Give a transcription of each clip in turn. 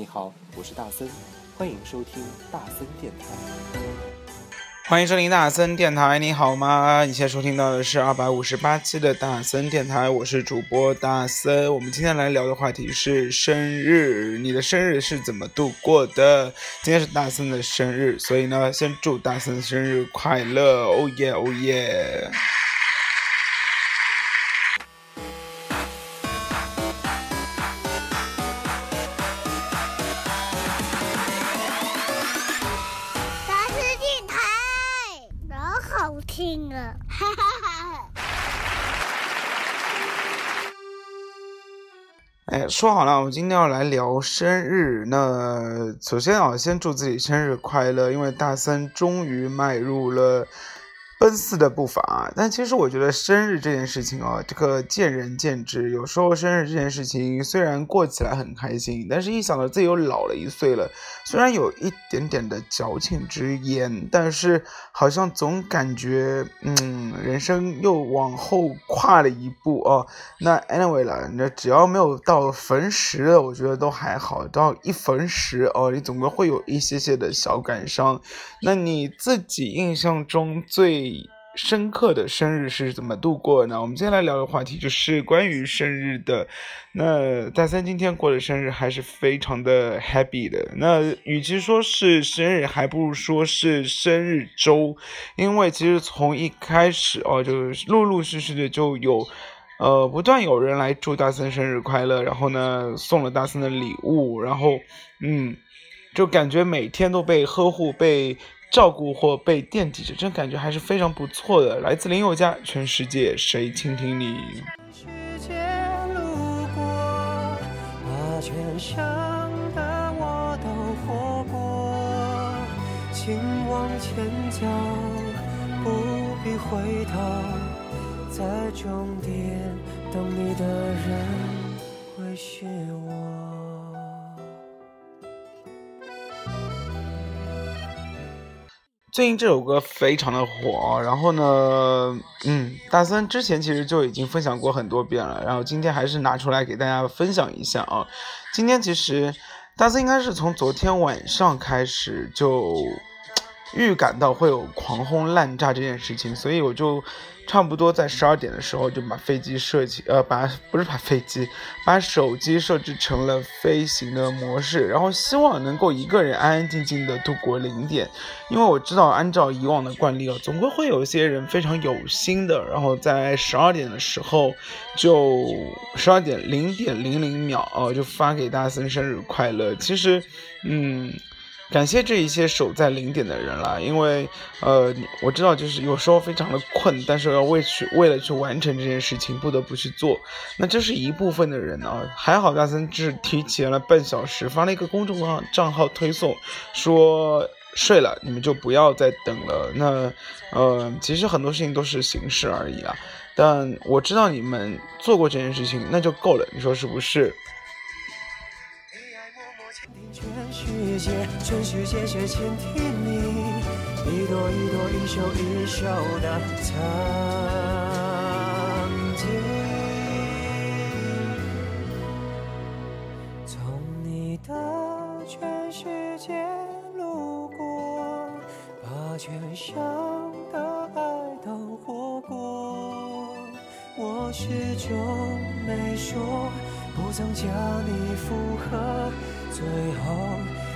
你好，我是大森，欢迎收听大森电台。欢迎收听大森电台，你好吗？你现在收听到的是二百五十八期的大森电台，我是主播大森。我们今天来聊的话题是生日，你的生日是怎么度过的？今天是大森的生日，所以呢，先祝大森生日快乐！哦耶，哦耶！哎，说好了，我们今天要来聊生日。那首先啊，先祝自己生日快乐，因为大三终于迈入了。奔四的步伐，但其实我觉得生日这件事情啊，这个见仁见智。有时候生日这件事情虽然过起来很开心，但是一想到自己又老了一岁了，虽然有一点点的矫情之言，但是好像总感觉，嗯，人生又往后跨了一步哦。那 anyway 了，那只要没有到逢十的，我觉得都还好。到一逢十哦，你总归会有一些些的小感伤。那你自己印象中最深刻的生日是怎么度过呢？我们今天来聊的话题就是关于生日的。那大三今天过的生日还是非常的 happy 的。那与其说是生日，还不如说是生日周，因为其实从一开始哦，就陆陆续续的就有，呃，不断有人来祝大森生日快乐，然后呢送了大森的礼物，然后嗯，就感觉每天都被呵护被。照顾或被惦记着，这感觉还是非常不错的。来自林宥嘉，《全世界谁倾听你》。请往前走，不必回头，在终点等你的人会是最近这首歌非常的火，然后呢，嗯，大森之前其实就已经分享过很多遍了，然后今天还是拿出来给大家分享一下啊。今天其实大森应该是从昨天晚上开始就预感到会有狂轰滥炸这件事情，所以我就。差不多在十二点的时候就把飞机设起，呃，把不是把飞机，把手机设置成了飞行的模式，然后希望能够一个人安安静静的度过零点，因为我知道按照以往的惯例哦，总归会有一些人非常有心的，然后在十二点的时候就十二点零点零零秒哦，就发给大森生日快乐。其实，嗯。感谢这一些守在零点的人啦，因为，呃，我知道就是有时候非常的困，但是要为去为了去完成这件事情，不得不去做。那这是一部分的人啊，还好大森只提前了半小时发了一个公众号账号推送，说睡了你们就不要再等了。那，呃，其实很多事情都是形式而已啊，但我知道你们做过这件事情，那就够了，你说是不是？全世界却倾听你，一朵一朵，一袖一袖的曾经。从你的全世界路过，把全乡的爱都活过。我始终没说，不曾将你附和，最后。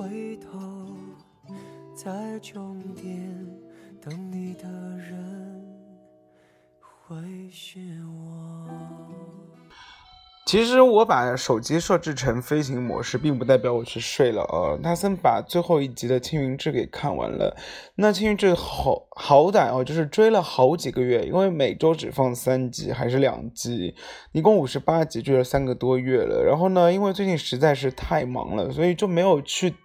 回头，在终点等你的人会是我。其实我把手机设置成飞行模式，并不代表我去睡了哦。大森把最后一集的《青云志》给看完了，那《青云志》好好歹哦，就是追了好几个月，因为每周只放三集还是两集，一共五十八集，追了三个多月了。然后呢，因为最近实在是太忙了，所以就没有去。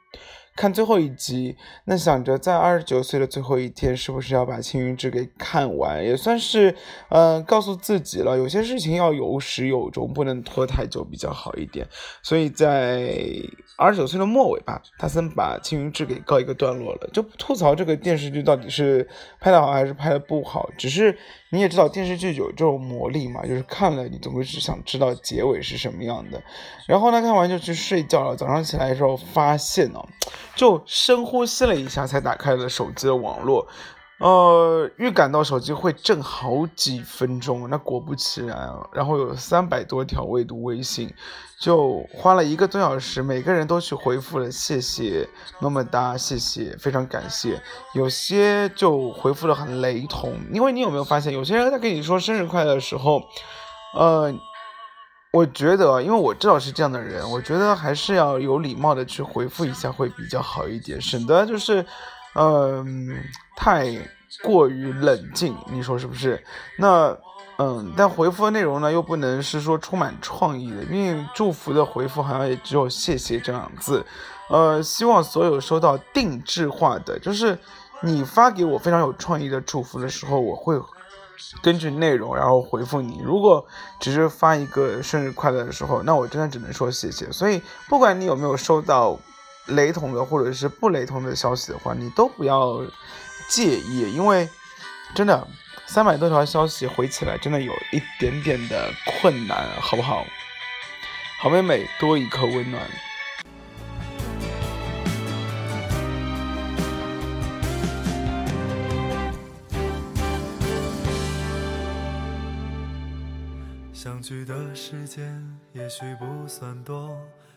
看最后一集，那想着在二十九岁的最后一天，是不是要把《青云志》给看完，也算是，呃，告诉自己了，有些事情要有始有终，不能拖太久比较好一点。所以在二十九岁的末尾吧，他森把《青云志》给告一个段落了，就吐槽这个电视剧到底是拍的好还是拍的不好，只是。你也知道电视剧有这种魔力嘛，就是看了你总归是想知道结尾是什么样的。然后呢，看完就去睡觉了。早上起来的时候发现呢，就深呼吸了一下，才打开了手机的网络。呃，预感到手机会震好几分钟，那果不其然，然后有三百多条未读微信，就花了一个多小时，每个人都去回复了谢谢，么么哒，谢谢，非常感谢。有些就回复的很雷同，因为你有没有发现，有些人在跟你说生日快乐的时候，呃，我觉得，因为我知道是这样的人，我觉得还是要有礼貌的去回复一下会比较好一点，省得就是。嗯，太过于冷静，你说是不是？那，嗯，但回复的内容呢，又不能是说充满创意的，因为祝福的回复好像也只有谢谢这样字。呃，希望所有收到定制化的，就是你发给我非常有创意的祝福的时候，我会根据内容然后回复你。如果只是发一个生日快乐的时候，那我真的只能说谢谢。所以，不管你有没有收到。雷同的或者是不雷同的消息的话，你都不要介意，因为真的三百多条消息回起来真的有一点点的困难，好不好？好妹妹，多一颗温暖。相聚的时间也许不算多。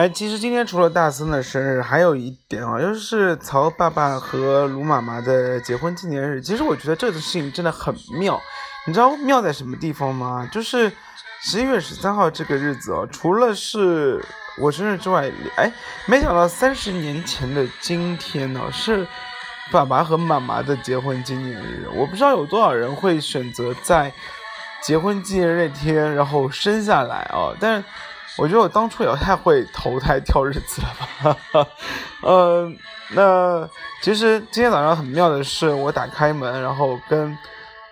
哎，其实今天除了大森的生日，还有一点啊，就是曹爸爸和卢妈妈的结婚纪念日。其实我觉得这个事情真的很妙，你知道妙在什么地方吗？就是十一月十三号这个日子哦，除了是我生日之外，哎，没想到三十年前的今天呢，是爸爸和妈妈的结婚纪念日。我不知道有多少人会选择在结婚纪念日那天然后生下来啊，但。我觉得我当初也太会投胎挑日子了吧，嗯，那其实今天早上很妙的是，我打开门，然后跟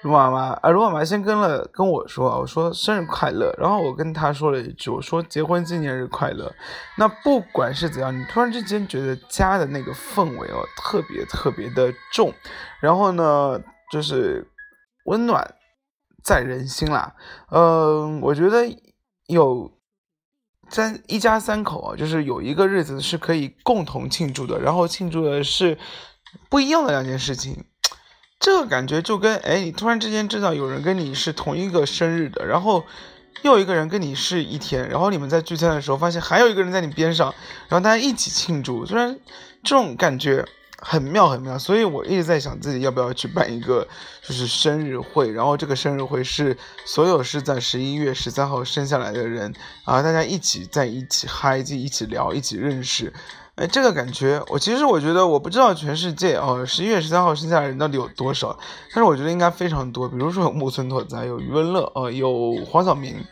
卢妈妈，啊，卢妈妈先跟了跟我说，我说生日快乐，然后我跟她说了一句，我说结婚纪念日快乐。那不管是怎样，你突然之间觉得家的那个氛围哦，特别特别的重，然后呢，就是温暖在人心啦，嗯，我觉得有。三一家三口啊，就是有一个日子是可以共同庆祝的，然后庆祝的是不一样的两件事情，这个感觉就跟哎，你突然之间知道有人跟你是同一个生日的，然后又一个人跟你是一天，然后你们在聚餐的时候发现还有一个人在你边上，然后大家一起庆祝，虽然这种感觉。很妙很妙，所以我一直在想自己要不要去办一个就是生日会，然后这个生日会是所有是在十一月十三号生下来的人啊，大家一起在一起嗨，就一起聊，一起认识，哎，这个感觉，我其实我觉得，我不知道全世界哦，十一月十三号生下的人到底有多少，但是我觉得应该非常多。比如说有木村拓哉，有余文乐，哦，有黄晓明，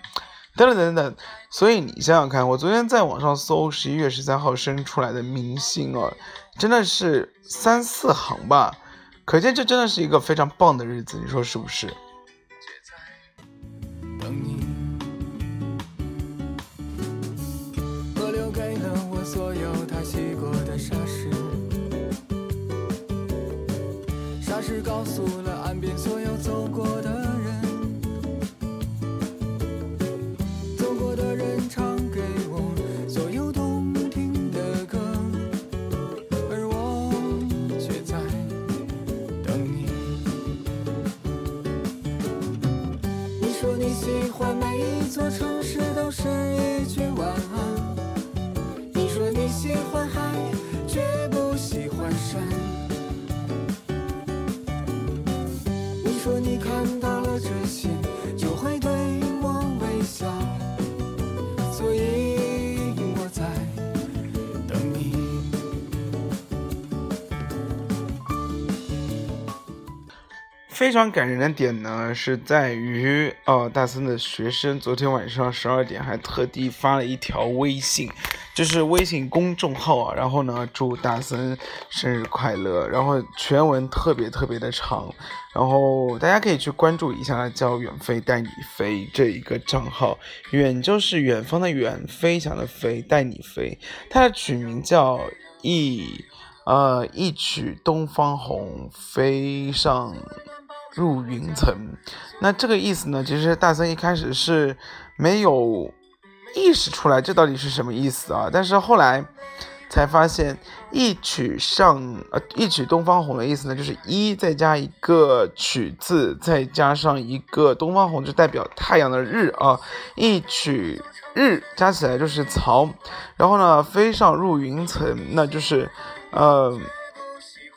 等等等等。所以你想想看，我昨天在网上搜十一月十三号生出来的明星哦，真的是三四行吧，可见这真的是一个非常棒的日子，你说是不是？等你我留给了我所有他洗过的沙石，砂石告诉了。喜欢山。说你看到了这些，就会对我微笑，所以我在等你。非常感人的点呢，是在于，哦，大森的学生昨天晚上十二点还特地发了一条微信。就是微信公众号啊，然后呢，祝大森生日快乐，然后全文特别特别的长，然后大家可以去关注一下，叫远飞带你飞这一个账号，远就是远方的远，飞翔的飞，带你飞，它的取名叫一呃一曲东方红，飞上入云层，那这个意思呢，其实大森一开始是没有。意识出来这到底是什么意思啊？但是后来才发现，一曲上呃一曲东方红的意思呢，就是一再加一个曲字，再加上一个东方红，就代表太阳的日啊。一曲日加起来就是曹，然后呢飞上入云层，那就是呃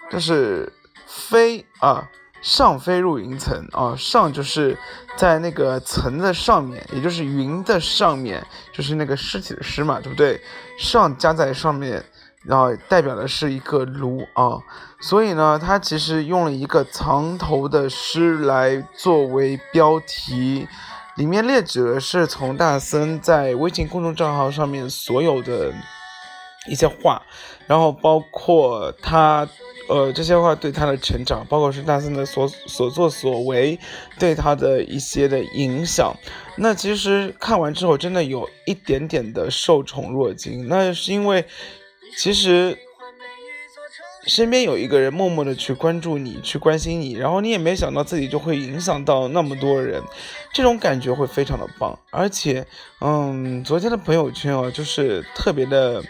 就是飞啊。上飞入云层啊，上就是在那个层的上面，也就是云的上面，就是那个尸体的尸嘛，对不对？上加在上面，然后代表的是一个炉啊，所以呢，它其实用了一个藏头的诗来作为标题，里面列举的是从大森在微信公众账号上面所有的一些话，然后包括他。呃，这些话对他的成长，包括是大森的所所作所为，对他的一些的影响。那其实看完之后，真的有一点点的受宠若惊。那是因为，其实身边有一个人默默的去关注你，去关心你，然后你也没想到自己就会影响到那么多人，这种感觉会非常的棒。而且，嗯，昨天的朋友圈啊，就是特别的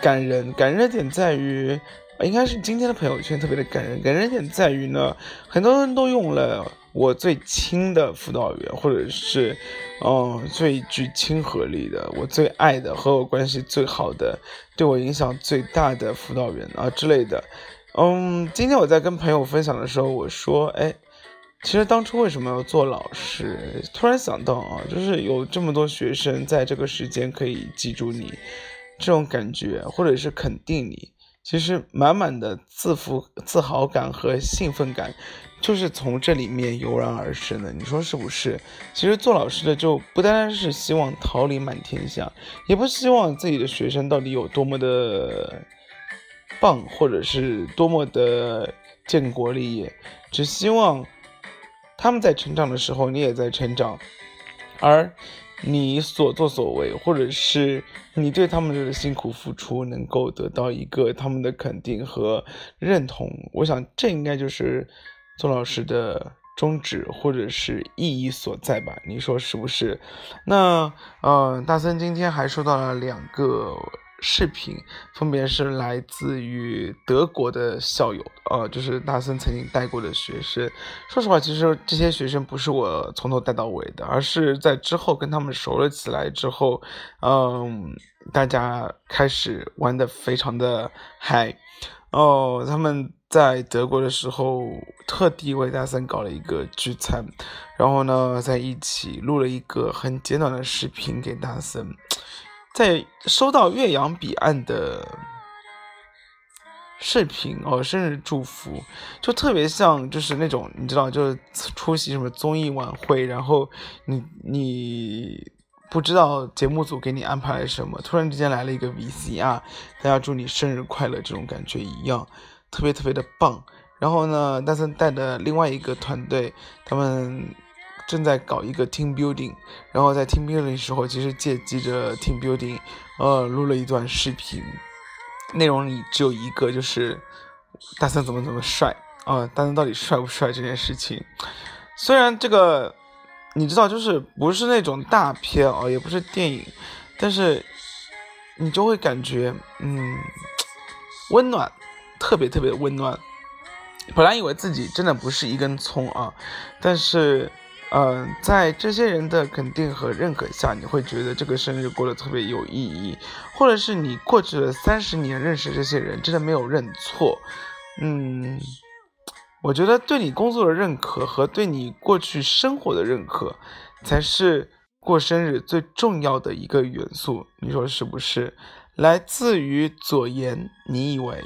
感人，感人的点在于。应该是今天的朋友圈特别的感人，感人点在于呢，很多人都用了我最亲的辅导员，或者是，嗯，最具亲和力的，我最爱的，和我关系最好的，对我影响最大的辅导员啊之类的。嗯，今天我在跟朋友分享的时候，我说，哎，其实当初为什么要做老师？突然想到啊，就是有这么多学生在这个时间可以记住你，这种感觉，或者是肯定你。其实满满的自负、自豪感和兴奋感，就是从这里面油然而生的。你说是不是？其实做老师的就不单单是希望桃李满天下，也不希望自己的学生到底有多么的棒，或者是多么的建国立业，只希望他们在成长的时候，你也在成长，而。你所作所为，或者是你对他们的辛苦付出，能够得到一个他们的肯定和认同，我想这应该就是做老师的宗旨或者是意义所在吧？你说是不是？那呃，大森今天还收到了两个。视频分别是来自于德国的校友，呃，就是大森曾经带过的学生。说实话，其实这些学生不是我从头带到尾的，而是在之后跟他们熟了起来之后，嗯，大家开始玩的非常的嗨。哦，他们在德国的时候特地为大森搞了一个聚餐，然后呢，在一起录了一个很简短的视频给大森。在收到岳阳彼岸的视频哦，生日祝福，就特别像就是那种你知道，就是出席什么综艺晚会，然后你你不知道节目组给你安排了什么，突然之间来了一个 VCR，大家祝你生日快乐这种感觉一样，特别特别的棒。然后呢，大森带的另外一个团队，他们。正在搞一个 team building，然后在 team building 的时候，其实借机着 team building，呃，录了一段视频，内容里只有一个，就是大森怎么怎么帅啊，大森到底帅不帅这件事情。虽然这个你知道，就是不是那种大片啊，也不是电影，但是你就会感觉嗯，温暖，特别特别温暖。本来以为自己真的不是一根葱啊，但是。嗯，在这些人的肯定和认可下，你会觉得这个生日过得特别有意义，或者是你过去了三十年认识这些人，真的没有认错。嗯，我觉得对你工作的认可和对你过去生活的认可，才是过生日最重要的一个元素。你说是不是？来自于左岩，你以为？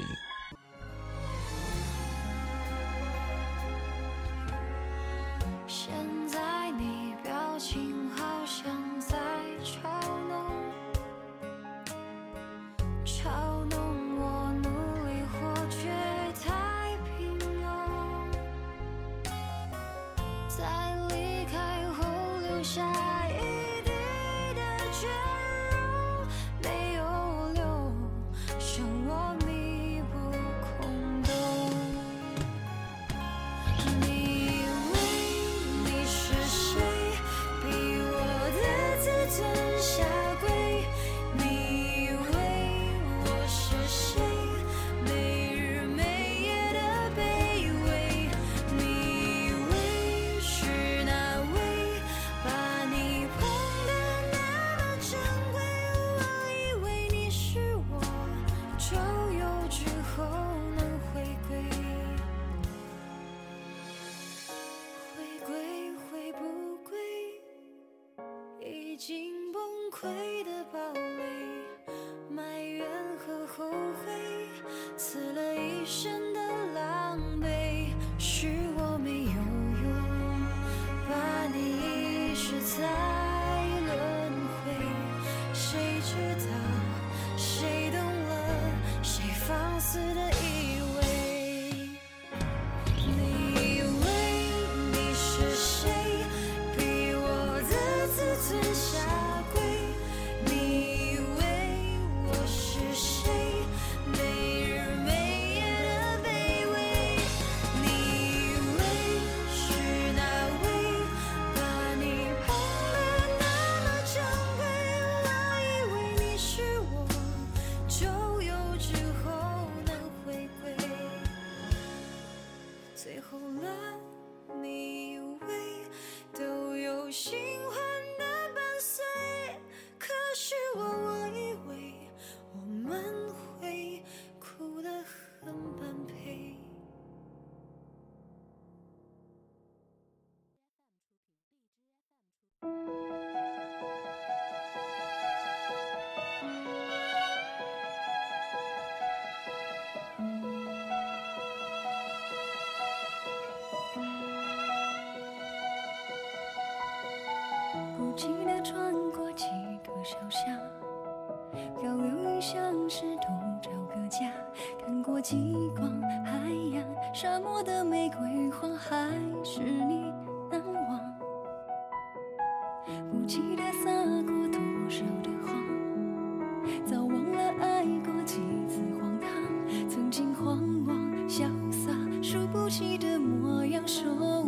记得模样说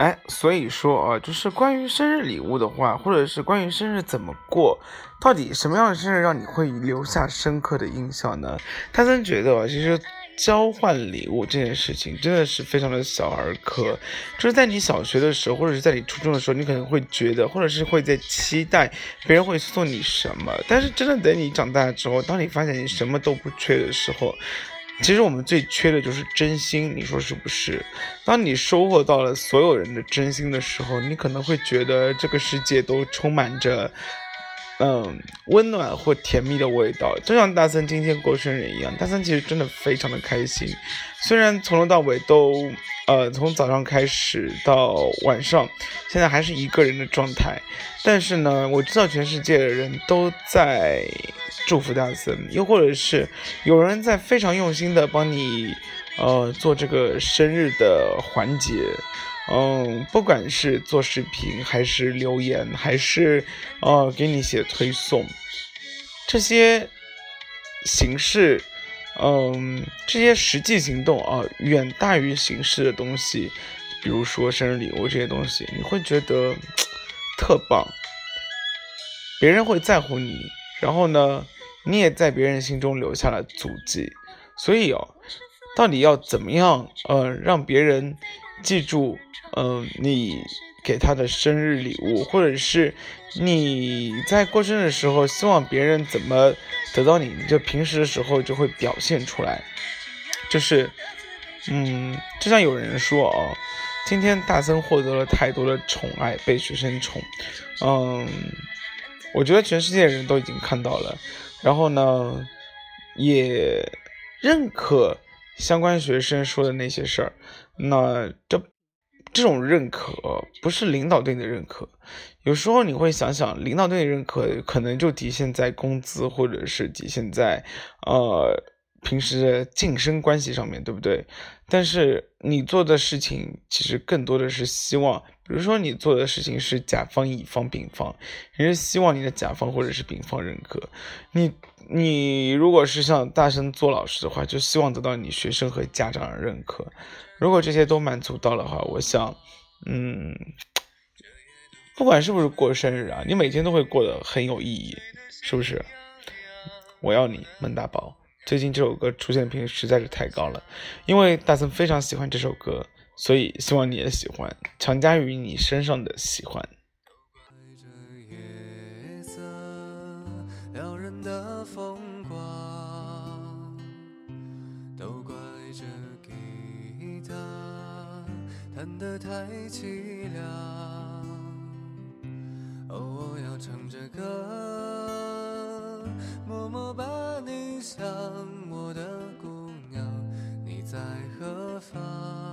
哎，所以说啊，就是关于生日礼物的话，或者是关于生日怎么过，到底什么样的生日让你会留下深刻的印象呢？他真觉得啊，其实交换礼物这件事情真的是非常的小儿科，就是在你小学的时候，或者是在你初中的时候，你可能会觉得，或者是会在期待别人会送你什么，但是真的等你长大之后，当你发现你什么都不缺的时候，其实我们最缺的就是真心，你说是不是？当你收获到了所有人的真心的时候，你可能会觉得这个世界都充满着，嗯，温暖或甜蜜的味道。就像大森今天过生日一样，大森其实真的非常的开心，虽然从头到尾都，呃，从早上开始到晚上，现在还是一个人的状态，但是呢，我知道全世界的人都在祝福大森，又或者是有人在非常用心的帮你，呃，做这个生日的环节。嗯，不管是做视频，还是留言，还是呃给你写推送，这些形式，嗯，这些实际行动啊，远大于形式的东西，比如说生日礼物这些东西，你会觉得特棒，别人会在乎你，然后呢，你也在别人心中留下了足迹，所以哦，到底要怎么样，呃，让别人记住，嗯、你给他的生日礼物，或者是你在过生日的时候，希望别人怎么得到你，你就平时的时候就会表现出来，就是，嗯，就像有人说哦，今天大森获得了太多的宠爱，被学生宠，嗯，我觉得全世界人都已经看到了，然后呢，也认可相关学生说的那些事儿。那这这种认可不是领导对你的认可，有时候你会想想，领导对你认可可能就体现在工资，或者是体现在呃平时的晋升关系上面，对不对？但是你做的事情其实更多的是希望，比如说你做的事情是甲方、乙方、丙方，你是希望你的甲方或者是丙方认可。你你如果是像大声做老师的话，就希望得到你学生和家长的认可。如果这些都满足到了话，我想，嗯，不管是不是过生日啊，你每天都会过得很有意义，是不是？我要你，孟大宝。最近这首歌出现频率实在是太高了，因为大森非常喜欢这首歌，所以希望你也喜欢，强加于你身上的喜欢。这夜色撩人的风光，都怪这吉他弹得太凄凉。哦，我要唱着歌，默默把你想，我的姑娘，你在何方？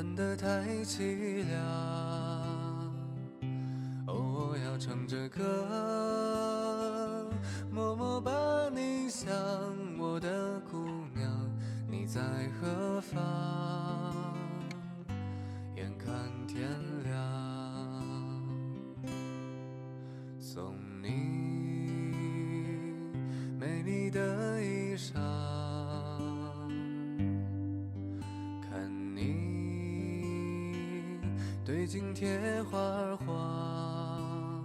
看得太凄凉。对镜贴花。儿黄，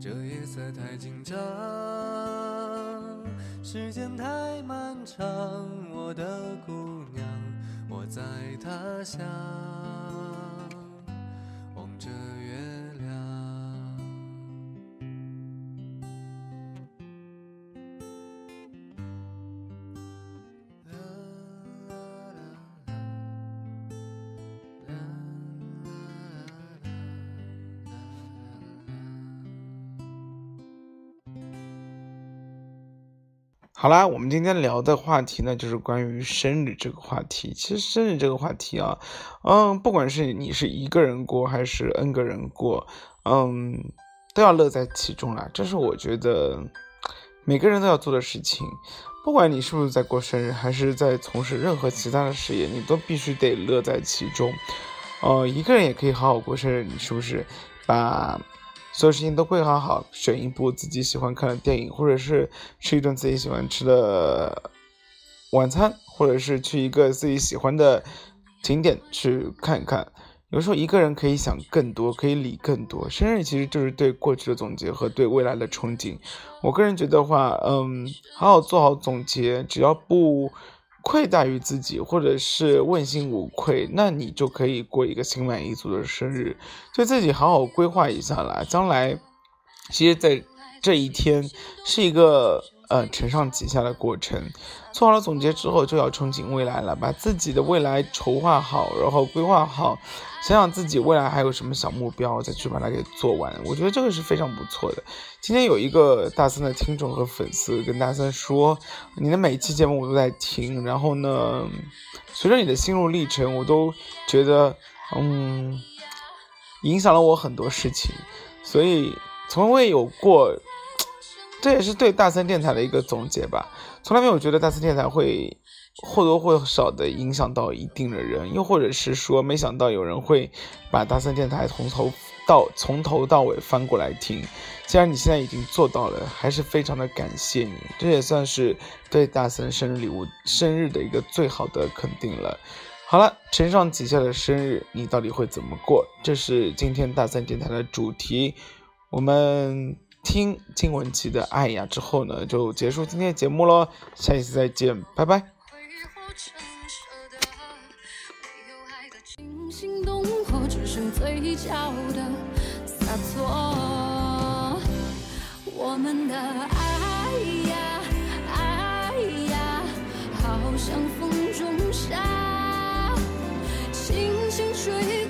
这夜色太紧张，时间太漫长，我的姑娘，我在他乡。好啦，我们今天聊的话题呢，就是关于生日这个话题。其实生日这个话题啊，嗯，不管是你是一个人过还是 N 个人过，嗯，都要乐在其中啦。这是我觉得每个人都要做的事情。不管你是不是在过生日，还是在从事任何其他的事业，你都必须得乐在其中。呃，一个人也可以好好过生日，你是不是？把所有事情都规划好，选一部自己喜欢看的电影，或者是吃一顿自己喜欢吃的晚餐，或者是去一个自己喜欢的景点去看一看。有时候一个人可以想更多，可以理更多。生日其实就是对过去的总结和对未来的憧憬。我个人觉得话，嗯，好好做好总结，只要不。愧大于自己，或者是问心无愧，那你就可以过一个心满意足的生日，对自己好好规划一下啦。将来，其实，在这一天是一个呃承上启下的过程。做好了总结之后，就要憧憬未来了，把自己的未来筹划好，然后规划好，想想自己未来还有什么小目标，再去把它给做完。我觉得这个是非常不错的。今天有一个大森的听众和粉丝跟大森说：“你的每一期节目我都在听，然后呢，随着你的心路历程，我都觉得，嗯，影响了我很多事情，所以从未有过，这也是对大森电台的一个总结吧。”从来没有觉得大森电台会或多或少的影响到一定的人，又或者是说，没想到有人会把大森电台从头到从头到尾翻过来听。既然你现在已经做到了，还是非常的感谢你，这也算是对大森生日礼物生日的一个最好的肯定了。好了，承上启下的生日，你到底会怎么过？这是今天大森电台的主题，我们。听金文岐的《爱呀》之后呢，就结束今天的节目喽。下一次再见，拜拜。我们的爱呀，爱呀，好像风中沙，轻轻吹